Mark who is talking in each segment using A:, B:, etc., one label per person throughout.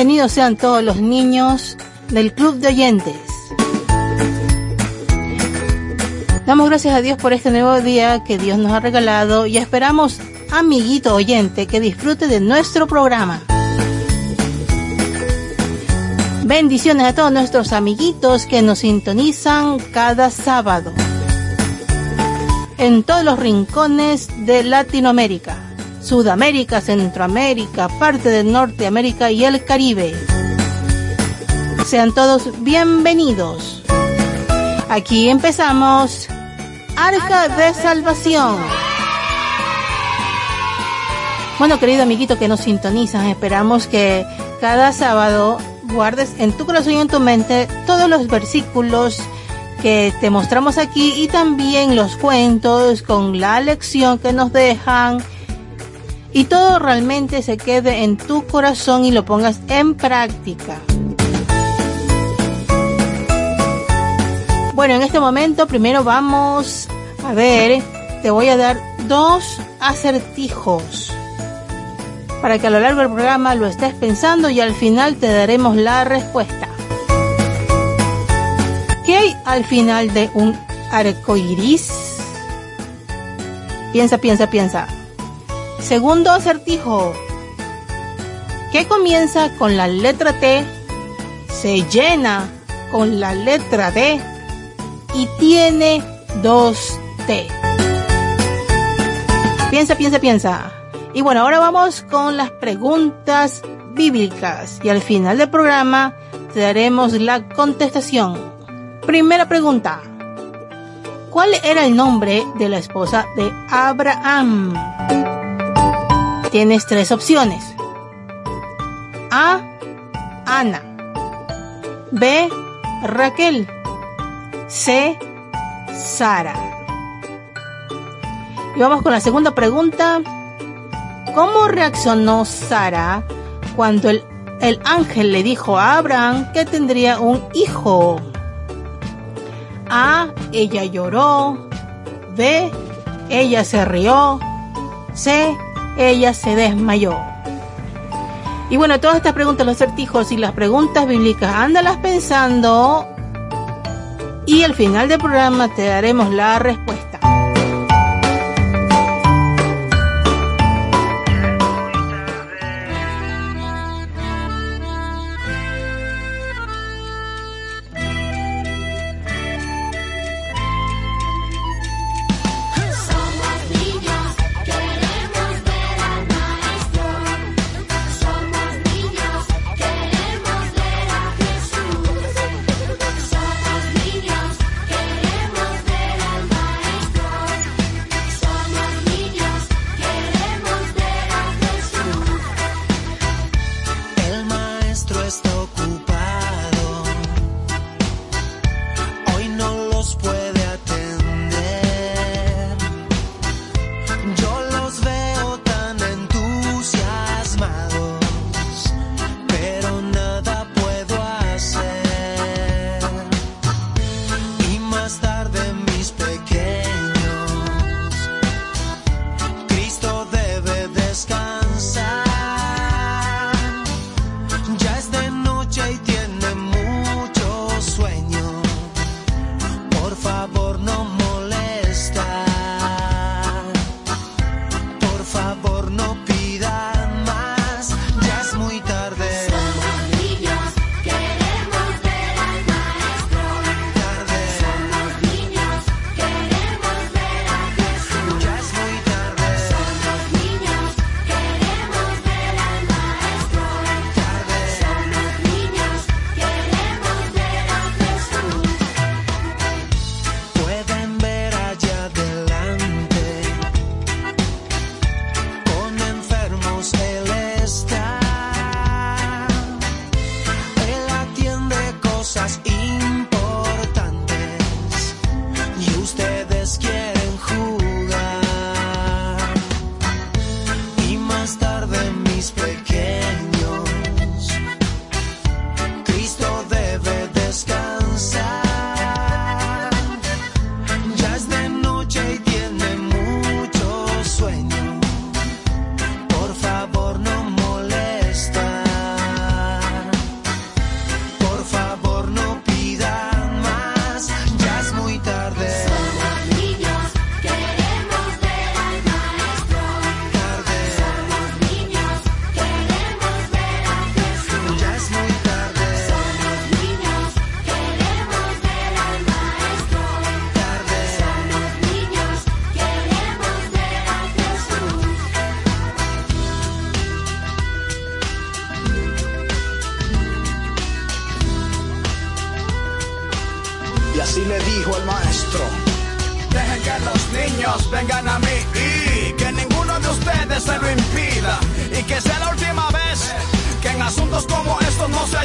A: Bienvenidos sean todos los niños del Club de Oyentes. Damos gracias a Dios por este nuevo día que Dios nos ha regalado y esperamos, amiguito oyente, que disfrute de nuestro programa. Bendiciones a todos nuestros amiguitos que nos sintonizan cada sábado en todos los rincones de Latinoamérica, Sudamérica, Centroamérica, parte de Norteamérica y el Caribe. Sean todos bienvenidos. Aquí empezamos Arca de Salvación. Bueno, querido amiguito que nos sintonizan, esperamos que cada sábado guardes en tu corazón y en tu mente todos los versículos que te mostramos aquí y también los cuentos con la lección que nos dejan y todo realmente se quede en tu corazón y lo pongas en práctica. Bueno, en este momento primero vamos a ver, te voy a dar dos acertijos para que a lo largo del programa lo estés pensando y al final te daremos la respuesta. ¿Qué hay al final de un arco iris? Piensa, piensa, piensa. Segundo acertijo. ¿Qué comienza con la letra T? Se llena con la letra D y tiene dos T. Piensa, piensa, piensa. Y bueno, ahora vamos con las preguntas bíblicas y al final del programa te daremos la contestación. Primera pregunta. ¿Cuál era el nombre de la esposa de Abraham? Tienes tres opciones. A. Ana. B. Raquel. C. Sara. Y vamos con la segunda pregunta. ¿Cómo reaccionó Sara cuando el, el ángel le dijo a Abraham que tendría un hijo? A. Ella lloró. B. Ella se rió. C. Ella se desmayó. Y bueno, todas estas preguntas, los certijos y las preguntas bíblicas, ándalas pensando y al final del programa te daremos la respuesta.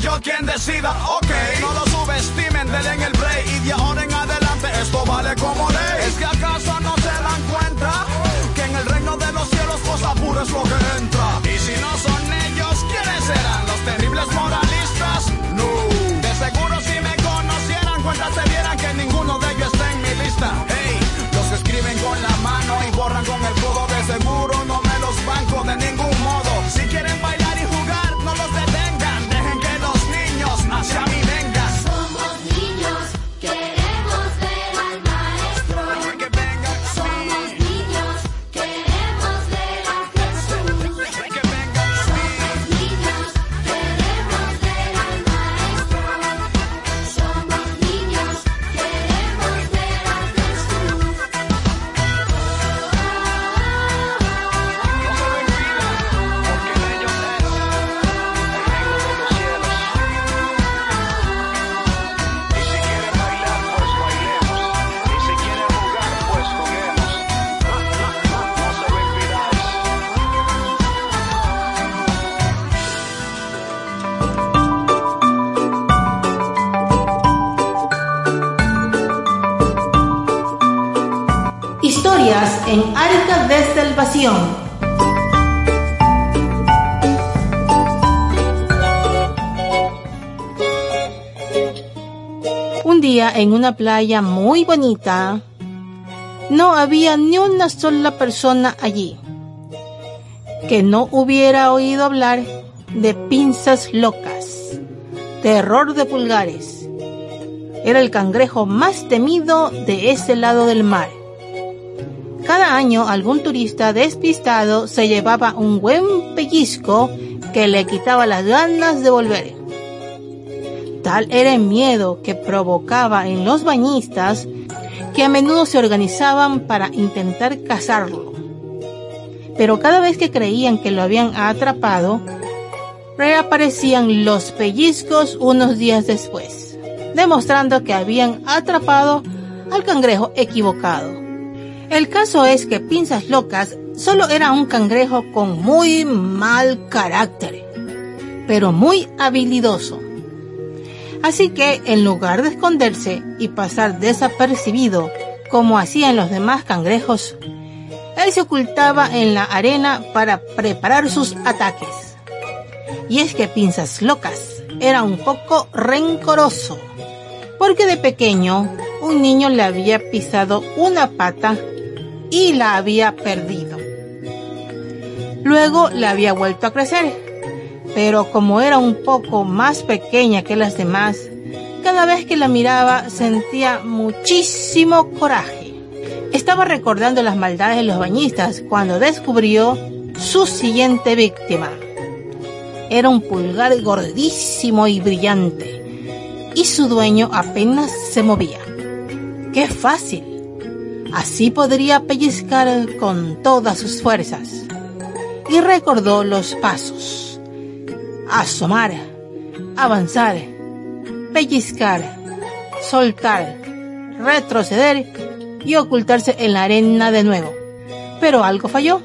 B: Yo quien decida. Ok, no lo subestimen, denle en el break y de ahora en adelante esto vale como ley. ¿Es que acaso no se dan cuenta que en el reino de los cielos cosa pura es lo que entra? Y si no son ellos, ¿quiénes serán? ¿Los terribles moralistas? No. De seguro si me conocieran, cuenta se dieran que ninguno de ellos está en mi lista. Hey, los escriben con la mano y borran con el codo, De
A: Salvación. Un día en una playa muy bonita, no había ni una sola persona allí que no hubiera oído hablar de pinzas locas, terror de pulgares. Era el cangrejo más temido de ese lado del mar. Cada año algún turista despistado se llevaba un buen pellizco que le quitaba las ganas de volver. Tal era el miedo que provocaba en los bañistas que a menudo se organizaban para intentar cazarlo. Pero cada vez que creían que lo habían atrapado, reaparecían los pellizcos unos días después, demostrando que habían atrapado al cangrejo equivocado. El caso es que Pinzas Locas solo era un cangrejo con muy mal carácter, pero muy habilidoso. Así que en lugar de esconderse y pasar desapercibido como hacían los demás cangrejos, él se ocultaba en la arena para preparar sus ataques. Y es que Pinzas Locas era un poco rencoroso, porque de pequeño un niño le había pisado una pata y la había perdido. Luego la había vuelto a crecer, pero como era un poco más pequeña que las demás, cada vez que la miraba sentía muchísimo coraje. Estaba recordando las maldades de los bañistas cuando descubrió su siguiente víctima. Era un pulgar gordísimo y brillante, y su dueño apenas se movía. ¡Qué fácil! Así podría pellizcar con todas sus fuerzas. Y recordó los pasos. Asomar, avanzar, pellizcar, soltar, retroceder y ocultarse en la arena de nuevo. Pero algo falló.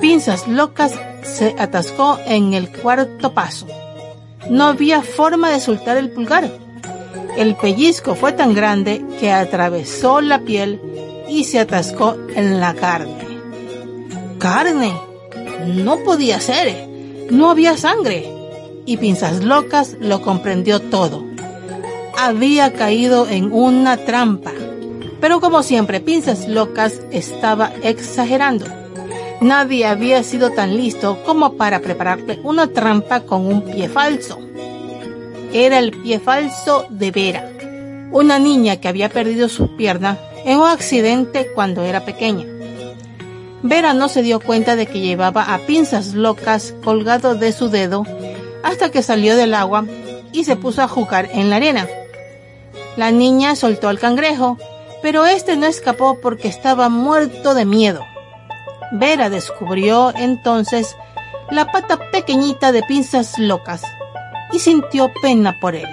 A: Pinzas locas se atascó en el cuarto paso. No había forma de soltar el pulgar. El pellizco fue tan grande que atravesó la piel y se atascó en la carne. ¡Carne! No podía ser. No había sangre. Y Pinzas Locas lo comprendió todo. Había caído en una trampa. Pero como siempre, Pinzas Locas estaba exagerando. Nadie había sido tan listo como para prepararle una trampa con un pie falso. Era el pie falso de Vera, una niña que había perdido su pierna en un accidente cuando era pequeña. Vera no se dio cuenta de que llevaba a pinzas locas colgado de su dedo hasta que salió del agua y se puso a jugar en la arena. La niña soltó al cangrejo, pero este no escapó porque estaba muerto de miedo. Vera descubrió entonces la pata pequeñita de pinzas locas y sintió pena por él.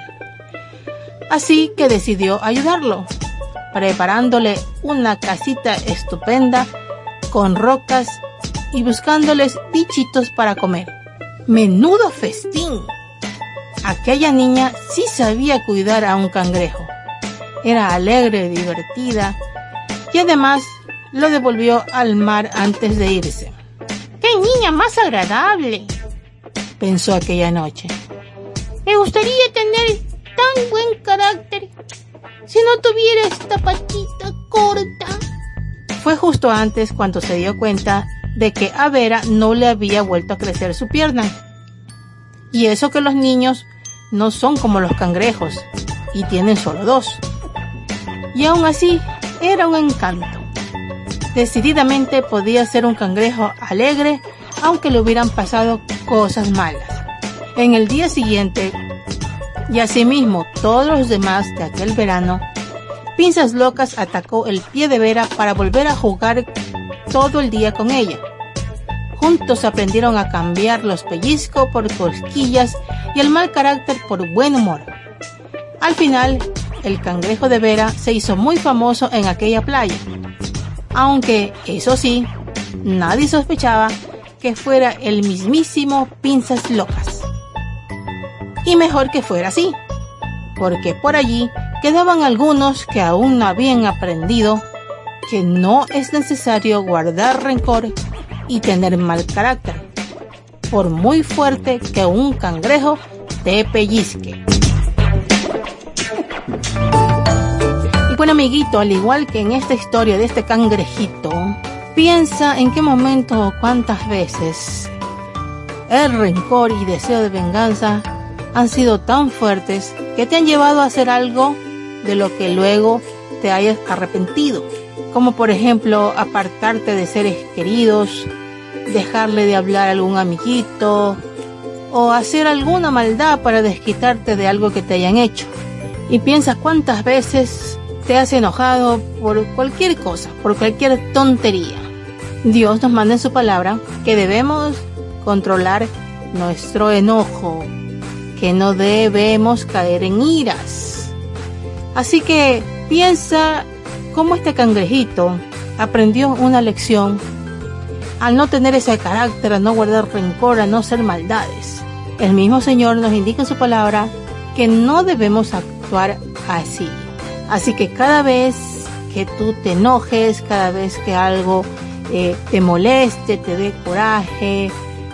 A: Así que decidió ayudarlo, preparándole una casita estupenda con rocas y buscándoles bichitos para comer. Menudo festín. Aquella niña sí sabía cuidar a un cangrejo. Era alegre, divertida y además lo devolvió al mar antes de irse. ¡Qué niña más agradable! pensó aquella noche. Me gustaría tener tan buen carácter si no tuviera esta patita corta. Fue justo antes cuando se dio cuenta de que a Vera no le había vuelto a crecer su pierna. Y eso que los niños no son como los cangrejos y tienen solo dos. Y aún así era un encanto. Decididamente podía ser un cangrejo alegre aunque le hubieran pasado cosas malas. En el día siguiente, y asimismo todos los demás de aquel verano, Pinzas Locas atacó el pie de Vera para volver a jugar todo el día con ella. Juntos aprendieron a cambiar los pellizcos por cosquillas y el mal carácter por buen humor. Al final, el cangrejo de Vera se hizo muy famoso en aquella playa. Aunque, eso sí, nadie sospechaba que fuera el mismísimo Pinzas Locas. Y mejor que fuera así, porque por allí quedaban algunos que aún no habían aprendido que no es necesario guardar rencor y tener mal carácter, por muy fuerte que un cangrejo te pellizque. Y bueno, amiguito, al igual que en esta historia de este cangrejito, piensa en qué momento o cuántas veces el rencor y deseo de venganza han sido tan fuertes que te han llevado a hacer algo de lo que luego te hayas arrepentido, como por ejemplo apartarte de seres queridos, dejarle de hablar a algún amiguito o hacer alguna maldad para desquitarte de algo que te hayan hecho. Y piensa cuántas veces te has enojado por cualquier cosa, por cualquier tontería. Dios nos manda en su palabra que debemos controlar nuestro enojo, que no debemos caer en iras. Así que piensa cómo este cangrejito aprendió una lección al no tener ese carácter, a no guardar rencor, a no ser maldades. El mismo Señor nos indica en su palabra que no debemos actuar así. Así que cada vez que tú te enojes, cada vez que algo eh, te moleste, te dé coraje,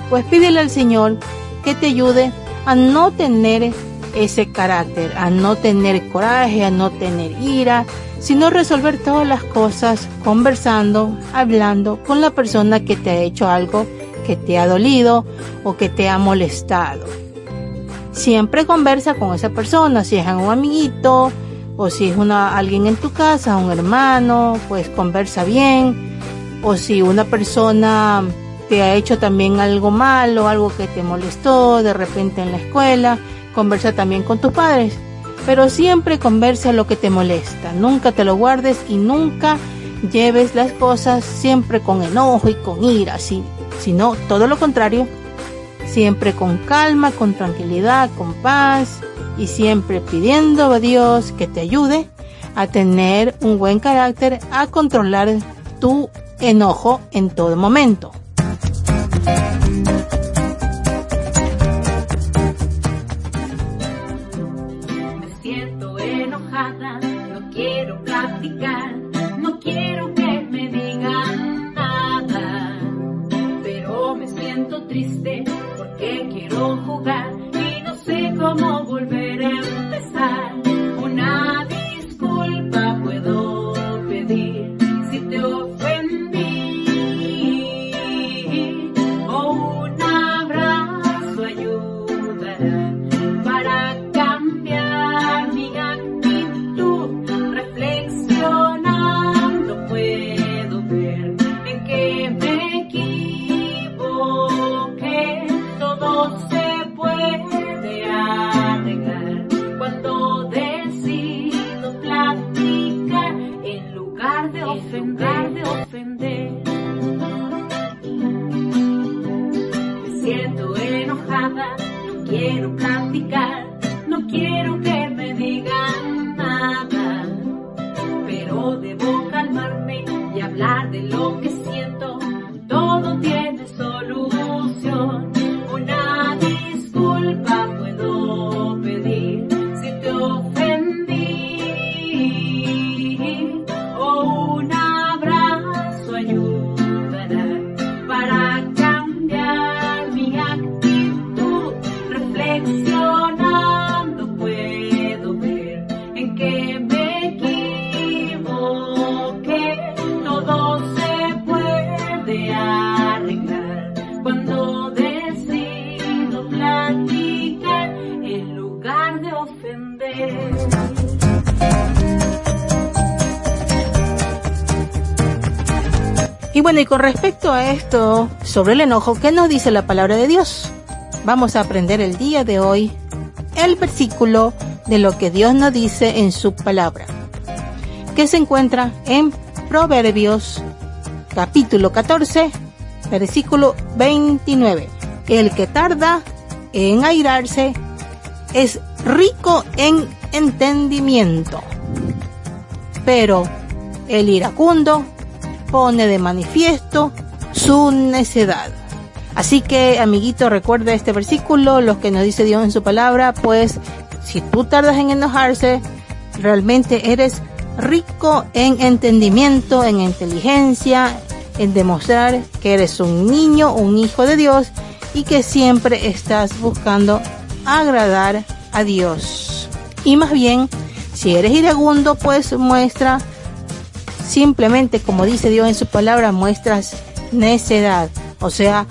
A: pues pídele al Señor que te ayude a no tener ese carácter, a no tener coraje, a no tener ira, sino resolver todas las cosas conversando, hablando con la persona que te ha hecho algo que te ha dolido o que te ha molestado. Siempre conversa con esa persona, si es un amiguito o si es una, alguien en tu casa, un hermano, pues conversa bien. O si una persona te ha hecho también algo malo, algo que te molestó de repente en la escuela, conversa también con tus padres. Pero siempre conversa lo que te molesta, nunca te lo guardes y nunca lleves las cosas siempre con enojo y con ira, sino todo lo contrario, siempre con calma, con tranquilidad, con paz y siempre pidiendo a Dios que te ayude a tener un buen carácter, a controlar tu enojo en todo momento.
C: Me cuando decido platicar en lugar de ofender.
A: Y bueno, y con respecto a esto, sobre el enojo, ¿qué nos dice la palabra de Dios? Vamos a aprender el día de hoy el versículo de lo que Dios nos dice en su palabra, que se encuentra en Proverbios capítulo 14, versículo 29. El que tarda en airarse es rico en entendimiento, pero el iracundo pone de manifiesto su necedad. Así que, amiguito, recuerda este versículo, lo que nos dice Dios en su palabra, pues si tú tardas en enojarse, realmente eres rico en entendimiento, en inteligencia, en demostrar que eres un niño, un hijo de Dios y que siempre estás buscando agradar a Dios. Y más bien, si eres iragundo, pues muestra simplemente, como dice Dios en su palabra, muestras necedad. O sea,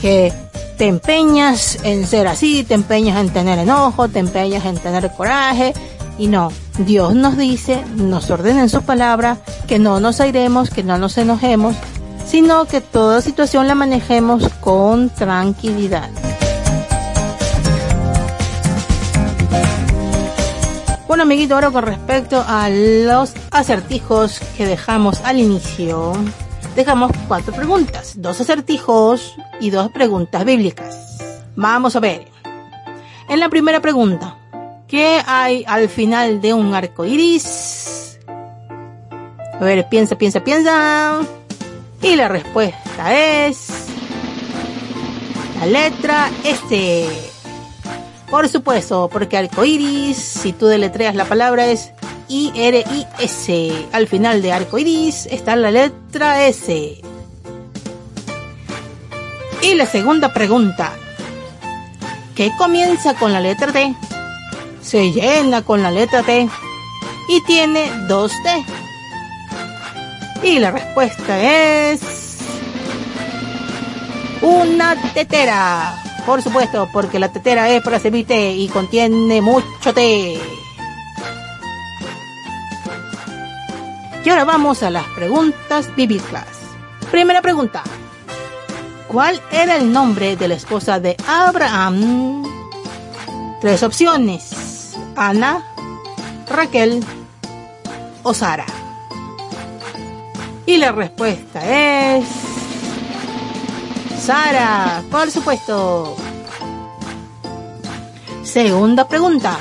A: que te empeñas en ser así, te empeñas en tener enojo, te empeñas en tener coraje. Y no, Dios nos dice, nos ordena en su palabra que no nos airemos, que no nos enojemos, sino que toda situación la manejemos con tranquilidad. Bueno, amiguito, ahora con respecto a los acertijos que dejamos al inicio, dejamos cuatro preguntas, dos acertijos y dos preguntas bíblicas. Vamos a ver. En la primera pregunta, ¿qué hay al final de un arco iris? A ver, piensa, piensa, piensa. Y la respuesta es la letra S. Por supuesto, porque arcoiris, si tú deletreas la palabra es I-R-I-S. Al final de arcoiris está la letra S. Y la segunda pregunta. ¿Qué comienza con la letra T? Se llena con la letra T y tiene dos T. Y la respuesta es una tetera. Por supuesto, porque la tetera es para servir té y contiene mucho té. Y ahora vamos a las preguntas bíblicas. Primera pregunta. ¿Cuál era el nombre de la esposa de Abraham? Tres opciones. Ana, Raquel o Sara. Y la respuesta es... Sara, por supuesto. Segunda pregunta.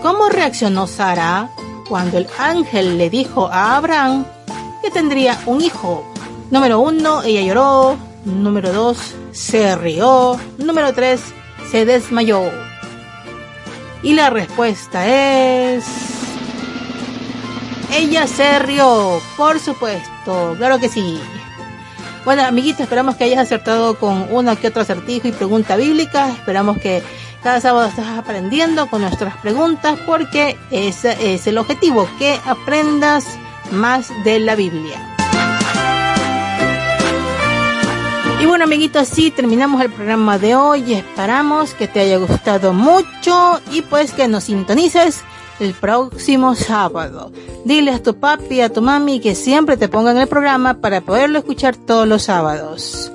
A: ¿Cómo reaccionó Sara cuando el ángel le dijo a Abraham que tendría un hijo? Número uno, ella lloró. Número dos, se rió. Número tres, se desmayó. Y la respuesta es... Ella se rió, por supuesto, claro que sí. Bueno, amiguitos, esperamos que hayas acertado con una que otra acertijo y pregunta bíblica. Esperamos que cada sábado estés aprendiendo con nuestras preguntas porque ese es el objetivo, que aprendas más de la Biblia. Y bueno, amiguitos, así terminamos el programa de hoy. Esperamos que te haya gustado mucho y pues que nos sintonices el próximo sábado. Dile a tu papi y a tu mami que siempre te pongan el programa para poderlo escuchar todos los sábados.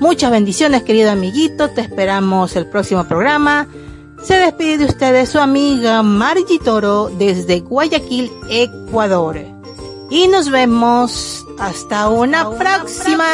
A: Muchas bendiciones, querido amiguito. Te esperamos el próximo programa. Se despide de ustedes su amiga Margie Toro desde Guayaquil, Ecuador. Y nos vemos hasta una, próxima.